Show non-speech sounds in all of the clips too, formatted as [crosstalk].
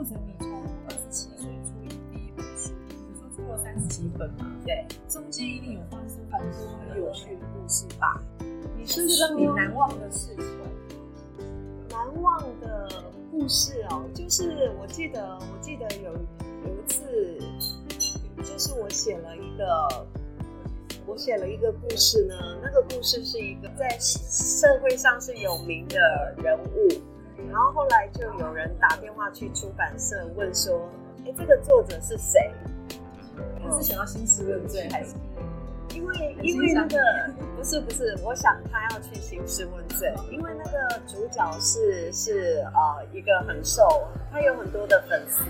或者，你从二十七岁出你第一本书，你说出了三十几本嘛？对，中间一定有发生很多很有趣的故事吧？你是说你难忘的事情？难忘的故事哦，就是我记得，我记得有有一次，就是我写了一个，我写了一个故事呢。那个故事是一个在社会上是有名的人物，然后后来就有人打电话去出版社问说：“哎，这个作者是谁？”他是想要兴师问罪还是？因为因为那个 [laughs] 不是不是，我想他要去兴师问罪，因为那个主角是是呃一个很瘦，他有很多的粉丝，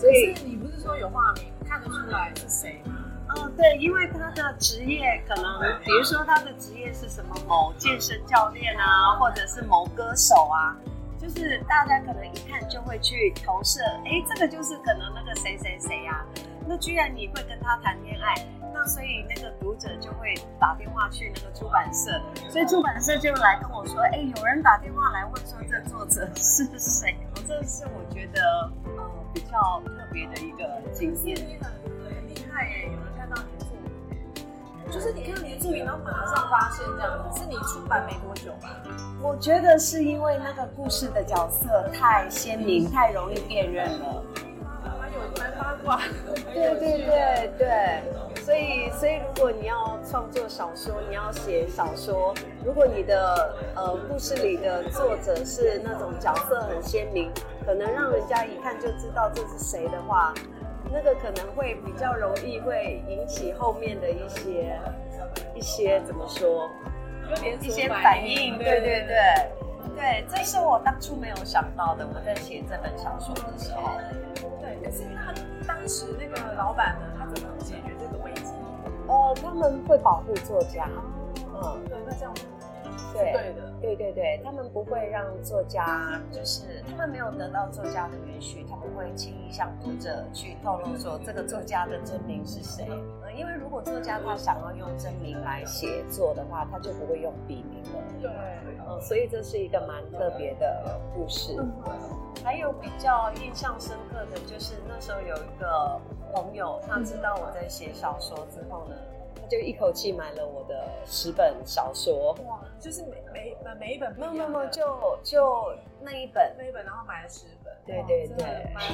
所以你不是说有画名看得出来是谁吗？哦，对，因为他的职业可能，比如说他的职业是什么某健身教练啊，或者是某歌手啊，就是大家可能一看就会去投射，哎，这个就是可能那个谁谁谁呀，那居然你会跟他谈恋爱？那所以那个读者就会打电话去那个出版社，所以出版社就来跟我说，哎，有人打电话来问说这作者是谁？我这是我觉得呃比较特别的一个经验。有人看到你的作品，就是你看到你的作品，然后马上发现这样子，是你出版没多久吧？我觉得是因为那个故事的角色太鲜明，太容易辨认了。蛮有蛮八卦。[laughs] 对对对对。所以，所以如果你要创作小说，你要写小说，如果你的呃故事里的作者是那种角色很鲜明，可能让人家一看就知道这是谁的话，那个可能会比较容易会引起后面的一些一些怎么说，一些反应。对对对对，这是我当初没有想到的。我在写这本小说的时候，对，可是那当时那个老板呢，他怎么解决这个危机？呃，他们会保护作家，嗯，对，那这样对对的，对对对，他们不会让作家，就是他们没有得到作家的允许，他不会轻易向读者去透露说这个作家的真名是谁。呃，因为如果作家他想要用真名来写作的话，他就不会用笔名了。对，嗯，所以这是一个蛮特别的故事。还有比较印象深刻的就是，那时候有一个朋友，他知道我在写小说之后呢，他就一口气买了我的十本小说。哇，就是每每每每一本没有没有没有，就就那一本那一本，然后买了十本。对对对，蛮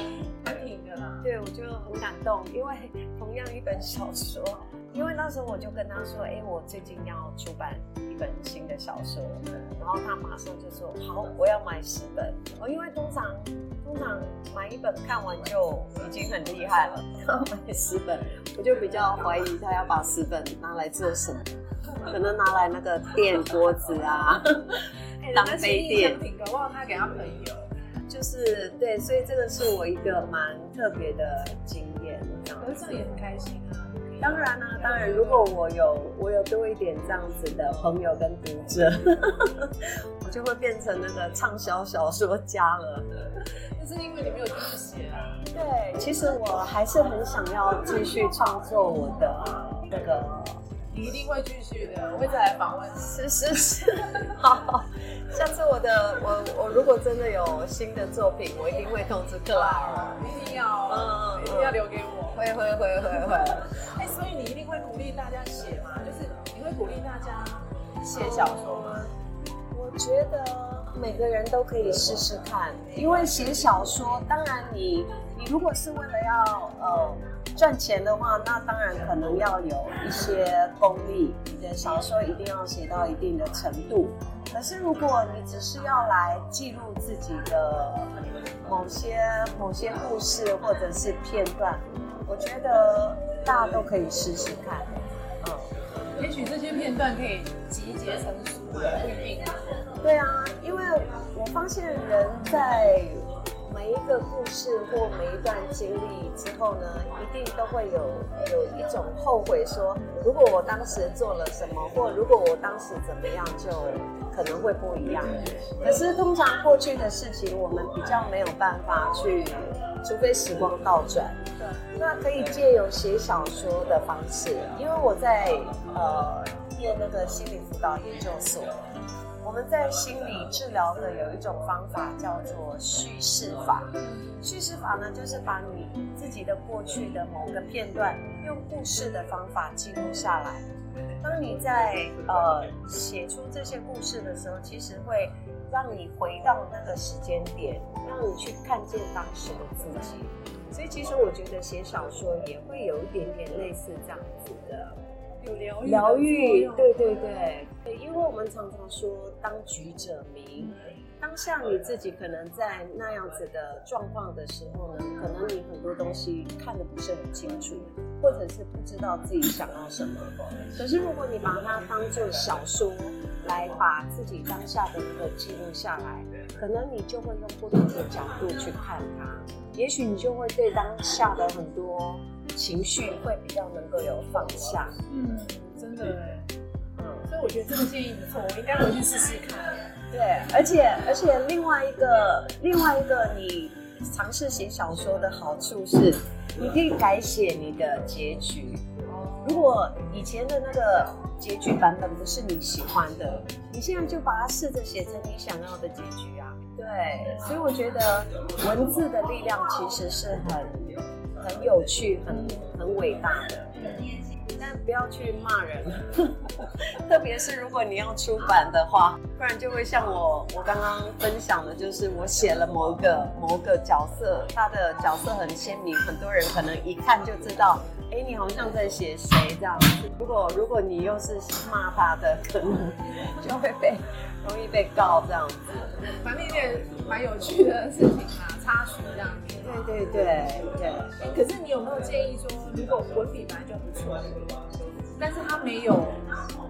蛮挺的啦。对，我就很感动，因为同样一本小说。因为那时候我就跟他说：“哎，我最近要出版一本新的小说。”然后他马上就说：“好，我要买十本。”哦，因为通常通常买一本看完就已经很厉害了，[laughs] 要买十本，我就比较怀疑他要把十本拿来做什么，可能拿来那个垫桌子啊，[laughs] [laughs] 当杯垫。搞不好他给他朋友，就是对，所以这个是我一个蛮特别的经验。可是这样也很开心啊。当然啦，当然，如果我有我有多一点这样子的朋友跟读者，[laughs] 我就会变成那个畅销小说家了。那是因为你没有继续写啊。对，其实我还是很想要继续创作我的那个。你一定会继续的，我会再来访问。是是是，[laughs] 好，下次我的我我如果真的有新的作品，我一定会通知克拉尔。一定要，嗯，一定要留给我。会会会会会。哎，所以你一定会鼓励大家写吗？就是你会鼓励大家写小说吗？我觉得每个人都可以试试看，因为写小说，当然你你如果是为了要呃。赚钱的话，那当然可能要有一些功力，你的小说一定要写到一定的程度。可是如果你只是要来记录自己的某些某些故事或者是片段，我觉得大家都可以试试看。嗯，也许这些片段可以集结成书，不一定。对啊，因为我发现人在。每一个故事或每一段经历之后呢，一定都会有有一种后悔，说如果我当时做了什么，或如果我当时怎么样，就可能会不一样。可是通常过去的事情，我们比较没有办法去，除非时光倒转。对那可以借由写小说的方式，因为我在呃念那个心理辅导研究所。我们在心理治疗的有一种方法叫做叙事法。叙事法呢，就是把你自己的过去的某个片段，用故事的方法记录下来。当你在呃写出这些故事的时候，其实会让你回到那个时间点，让你去看见当时的自己。所以其实我觉得写小说也会有一点点类似这样子的。有疗疗愈，对对对对，因为我们常常说当局者迷，当下你自己可能在那样子的状况的时候呢，可能你很多东西看得不是很清楚，或者是不知道自己想要什么。可是如果你把它当做小说来把自己当下的一个记录下来，可能你就会用不同的角度去看它，也许你就会对当下的很多。情绪会比较能够有放下，嗯，真的嗯，所以我觉得这个建议不错，我应该回去试试看。对，而且而且另外一个另外一个你尝试写小说的好处是，你可以改写你的结局。如果以前的那个结局版本不是你喜欢的，你现在就把它试着写成你想要的结局啊。对，所以我觉得文字的力量其实是很。很有趣，很很伟大的，但不要去骂人，[laughs] 特别是如果你要出版的话，不然就会像我我刚刚分享的，就是我写了某个某个角色，他的角色很鲜明，很多人可能一看就知道，哎，你好像在写谁这样子。如果如果你又是骂他的，可能就会被容易被告这样子。反正有点蛮有趣的事情啊，插曲这样子。对对对对。可是你有没有建议说，如果文笔本来就不错，但是他没有，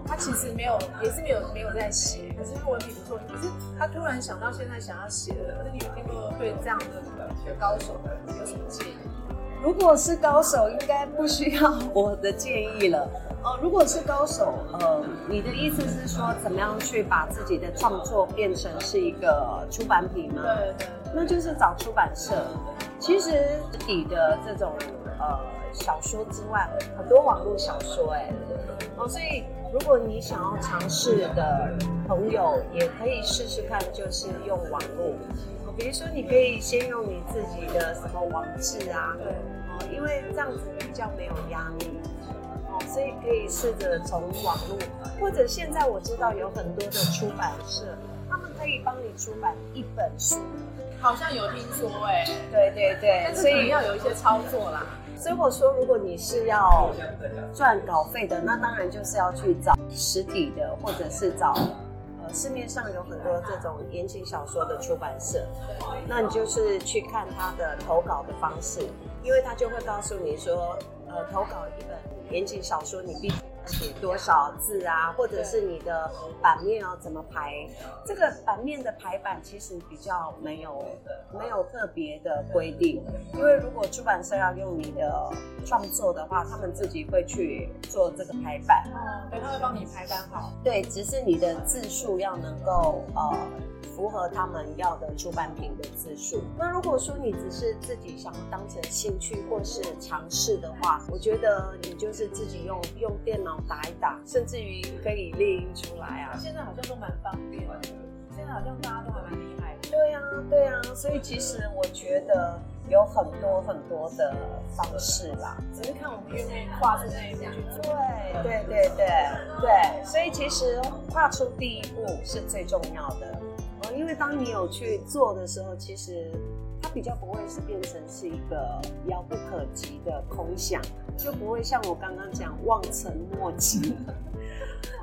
他其实没有，也是没有没有在写，可是他文笔不错，可是他突然想到现在想要写的，那你有听过对这样的高手有什么建议？如果是高手，应该不需要我的建议了。哦，如果是高手，呃，你的意思是说，怎么样去把自己的创作变成是一个出版品吗？对对，那就是找出版社。其实底的这种呃小说之外，很多网络小说，哎，哦，所以如果你想要尝试的朋友，也可以试试看，就是用网络。比如说，你可以先用你自己的什么网志啊，哦，因为这样子比较没有压力。所以可以试着从网络，或者现在我知道有很多的出版社，他们可以帮你出版一本书，好像有听说哎，对对对，所以要有一些操作啦。所以我说，如果你是要赚稿费的，那当然就是要去找实体的，或者是找呃市面上有很多这种言情小说的出版社，那你就是去看他的投稿的方式，因为他就会告诉你说，呃，投稿一本。言情小说，你必须写多少字啊？或者是你的版面要怎么排？这个版面的排版其实比较没有没有特别的规定，因为如果出版社要用你的创作的话，他们自己会去做这个排版。哦，对，他会帮你排版好。对，只是你的字数要能够呃。符合他们要的出版品的字数。那如果说你只是自己想当成兴趣或是尝试的话，我觉得你就是自己用用电脑打一打，甚至于可以列印出来啊。现在好像都蛮方便的，现在好像大家都还蛮厉害的。对呀，对呀。所以其实我觉得有很多很多的方式啦，只是看我们愿不愿意跨出那一步去做。对对对对对，所以其实跨出第一步是最重要的。因为当你有去做的时候，其实它比较不会是变成是一个遥不可及的空想，就不会像我刚刚讲望尘莫及。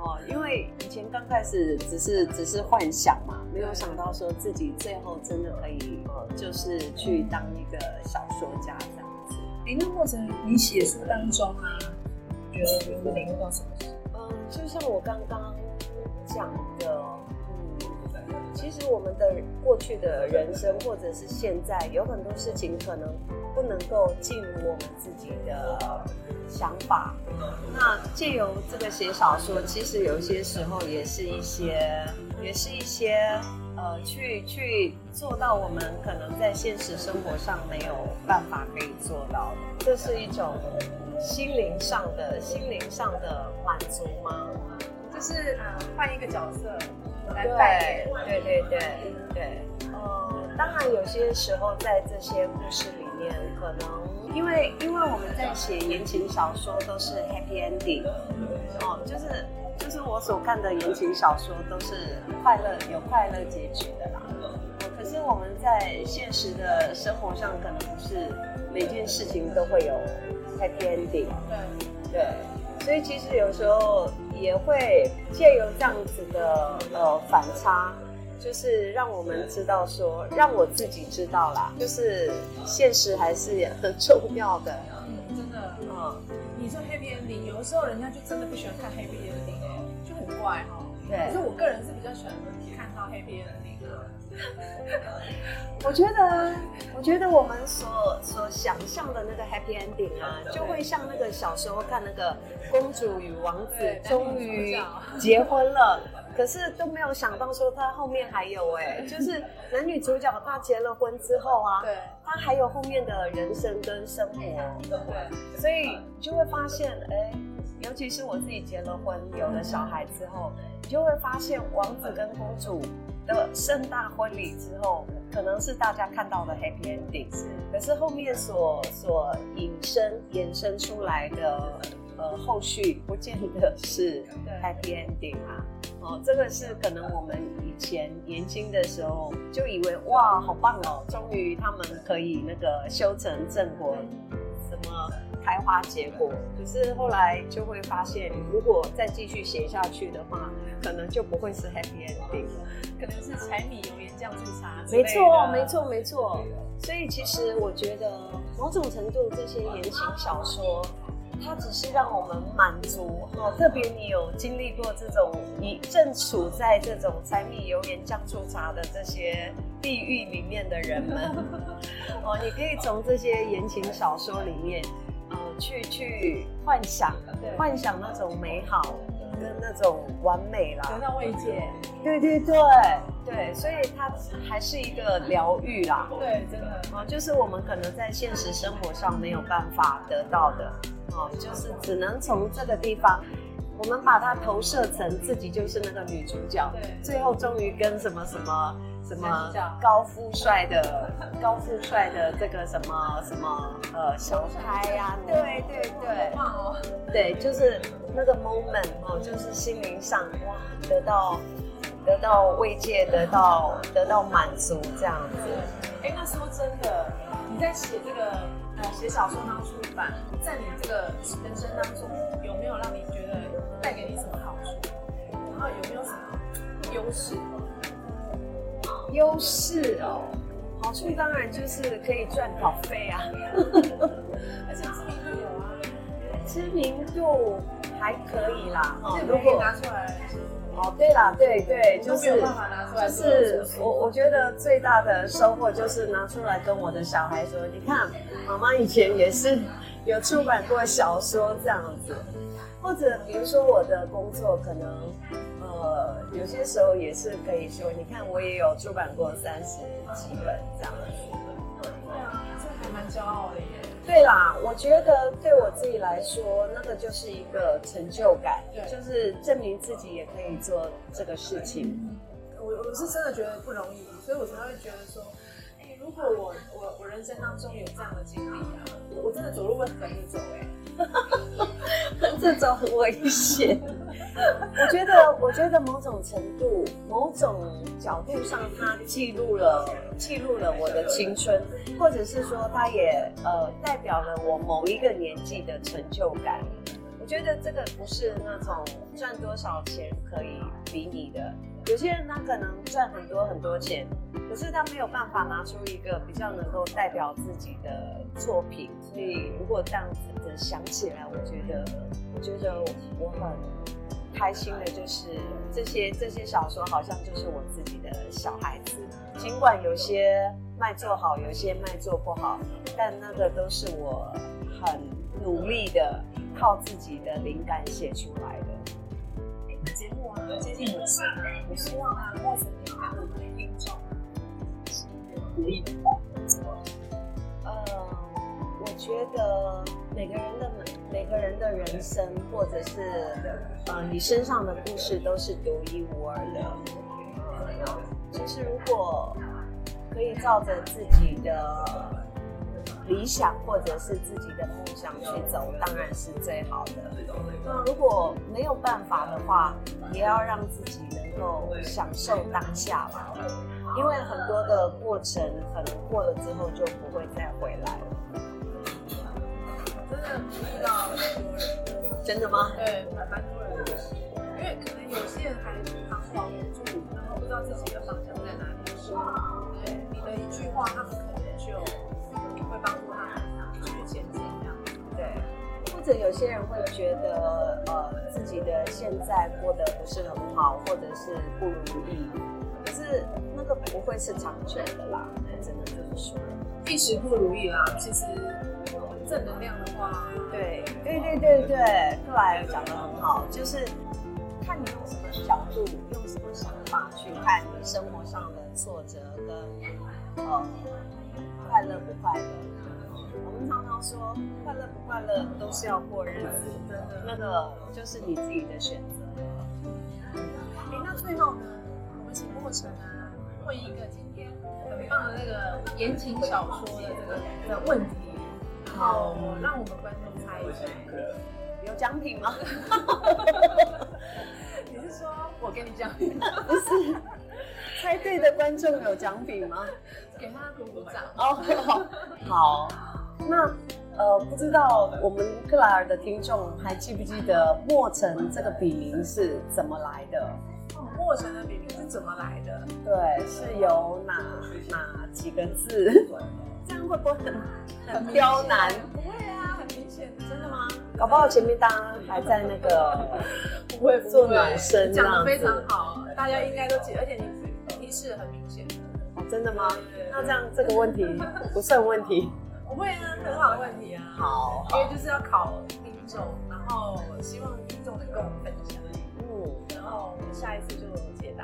哦，因为以前刚开始只是只是幻想嘛，没有想到说自己最后真的可以呃，就是去当一个小说家这样子。哎，那或者你写书当中啊，觉得有领悟到什么？嗯，就像我刚刚讲的。其实我们的过去的人生，或者是现在，有很多事情可能不能够进入我们自己的想法。那借由这个写小说，其实有些时候也是一些，也是一些呃，去去做到我们可能在现实生活上没有办法可以做到的。这是一种心灵上的心灵上的满足吗？就是，换一个角色。来扮演。对对对对，呃，当然有些时候在这些故事里面，可能因为因为我们在写言情小说都是 happy ending，哦，就是就是我所看的言情小说都是快乐有快乐结局的啦。可是我们在现实的生活上，可能不是每件事情都会有 happy ending。对对，所以其实有时候也会借由这样子的呃反差，就是让我们知道说，让我自己知道啦，就是现实还是很重要的。嗯，真的，嗯，你说 happy ending，有的时候人家就真的不喜欢看 happy ending，哎，就很怪哈。对可是我个人是比较喜欢 happy ending 的。我觉得，我觉得我们所所想象的那个 happy ending 啊，就会像那个小时候看那个公主与王子对终于结婚了，可是都没有想到说他后面还有哎，就是男女主角他结了婚之后啊，对他还有后面的人生跟生活，对，所以就会发现，哎，尤其是我自己结了婚，有了小孩之后，你就会发现王子跟公主的盛大婚礼之后，可能是大家看到的 happy ending，是可是后面所所引申衍生出来的呃后续，不见得是 happy ending 啊。哦，这个是可能我们以前年轻的时候就以为哇，好棒哦，终于他们可以那个修成正果，什么开花结果。可是后来就会发现，如果再继续写下去的话，可能就不会是 happy ending。可能是柴米油盐酱醋茶。没错，没错，没错。所以其实我觉得，某种程度这些言情小说，它只是让我们满足哦。特别你有经历过这种，你正处在这种柴米油盐酱醋茶的这些地狱里面的人们，[laughs] 哦，你可以从这些言情小说里面，呃，去去幻想对，幻想那种美好跟那种完美啦。得到慰藉。对对对对，所以它还是一个疗愈啦。对，真的。哦，就是我们可能在现实生活上没有办法得到的，哦，就是只能从这个地方，我们把它投射成自己就是那个女主角，对最后终于跟什么什么什么高富帅的 [laughs] 高富帅的这个什么什么呃小开呀、对对对，棒哦。对，就是那个 moment 哦，就是心灵上哇得到得到慰藉，得到 [laughs] 得到满足这样子。哎，那说真的，你在写这个呃写小说当出版，在你这个人生当中，有没有让你觉得带给你什么好处？然后有没有什么优势？优势哦，好处当然就是可以赚稿费啊，[laughs] 而且知名度有啊，知名度还可以啦。哦这个可以拿出来。哦，对啦，对对，就是就是我我觉得最大的收获就是拿出来跟我的小孩说，你看，妈妈以前也是有出版过小说这样子，或者比如说我的工作可能。呃，有些时候也是可以说，你看我也有出版过三十几本这样子。对啊，这还蛮骄傲的耶。对啦，我觉得对我自己来说，那个就是一个成就感，就是证明自己也可以做这个事情。我我是真的觉得不容易，所以我才会觉得说，哎，如果我我我人生当中有这样的经历啊，我真的走路会横着走哎。[laughs] 这种很危险。我觉得，我觉得某种程度、某种角度上，它记录了记录了我的青春，或者是说，它也呃代表了我某一个年纪的成就感。我觉得这个不是那种赚多少钱可以比拟的。有些人他可能赚很多很多钱，可是他没有办法拿出一个比较能够代表自己的作品。所以如果这样子的想起来，我觉得，我觉得我很开心的，就是这些这些小说好像就是我自己的小孩子。尽管有些卖做好，有些卖做不好，但那个都是我很努力的靠自己的灵感写出来的。节目啊接近尾声，我希望啊莫曾给我们的听众鼓励的。觉得每个人的每个人的人生，或者是呃你身上的故事，都是独一无二的。是如果可以照着自己的理想或者是自己的梦想去走，当然是最好的。那如果没有办法的话，也要让自己能够享受当下吧，因为很多的过程可能过了之后就不会再回来。遇到很多人，真的吗？对，蛮蛮多人的，因为可能有些人还彷徨无助，然后不知道自己的方向在哪里的时候，对你的一句话，他们可能就会帮助他们继续前进，这样。对，或者有些人会觉得，呃，自己的现在过得不是很好，或者是不如意，可是那个不会是长久的啦，真的就是说，一时不如意啦，其实正能量的话，对，对对对对，克莱尔讲的很好，就是看你用什么角度，用什么想法去看你生活上的挫折跟呃快乐不快乐。我们常常说，快乐不快乐都是要过日子，真的。那个就是你自己的选择。哎，那最后呢，我们请莫成啊问一个今天很棒的那个言情小说的这个的问题，然后让我们观众猜一下。有奖品吗？[laughs] 你是说我给你奖品？不是，猜对的观众有奖品吗？给他鼓鼓掌。哦，好，那呃，不知道我们克莱尔的听众还记不记得莫城这个笔名是怎么来的？哦，莫城的笔名是怎么来的？对，是由哪哪几个字？这样会不会很很刁难？不会啊，很明显。真的吗？搞不好前面大家还在那个不会做暖身讲的非。常好，大家应该都记得，而且你提示很明显。哦真的吗？那这样这个问题不算问题。不会啊，很好的问题啊。好，因为就是要考听众，然后希望听众能跟我们分享，嗯，然后我们下一次就解答，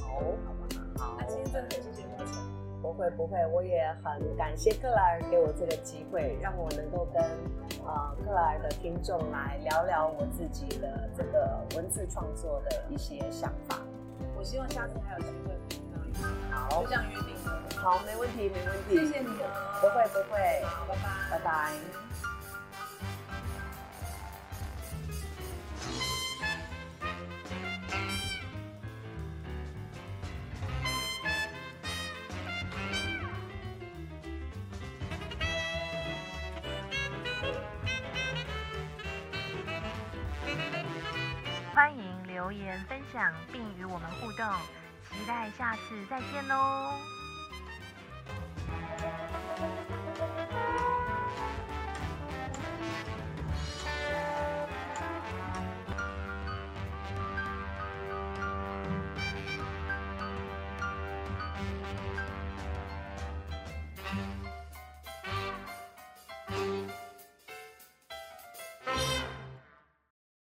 好，好不好？好那。今天真的很谢谢会不会，我也很感谢克莱尔给我这个机会，让我能够跟呃克莱尔的听众来聊聊我自己的这个文字创作的一些想法。我希望下次还有机会碰到你，好就这样约定了。好，没问题没问题，谢谢你哦，不会不会，好，拜拜，拜拜。欢迎留言分享并与我们互动，期待下次再见喽！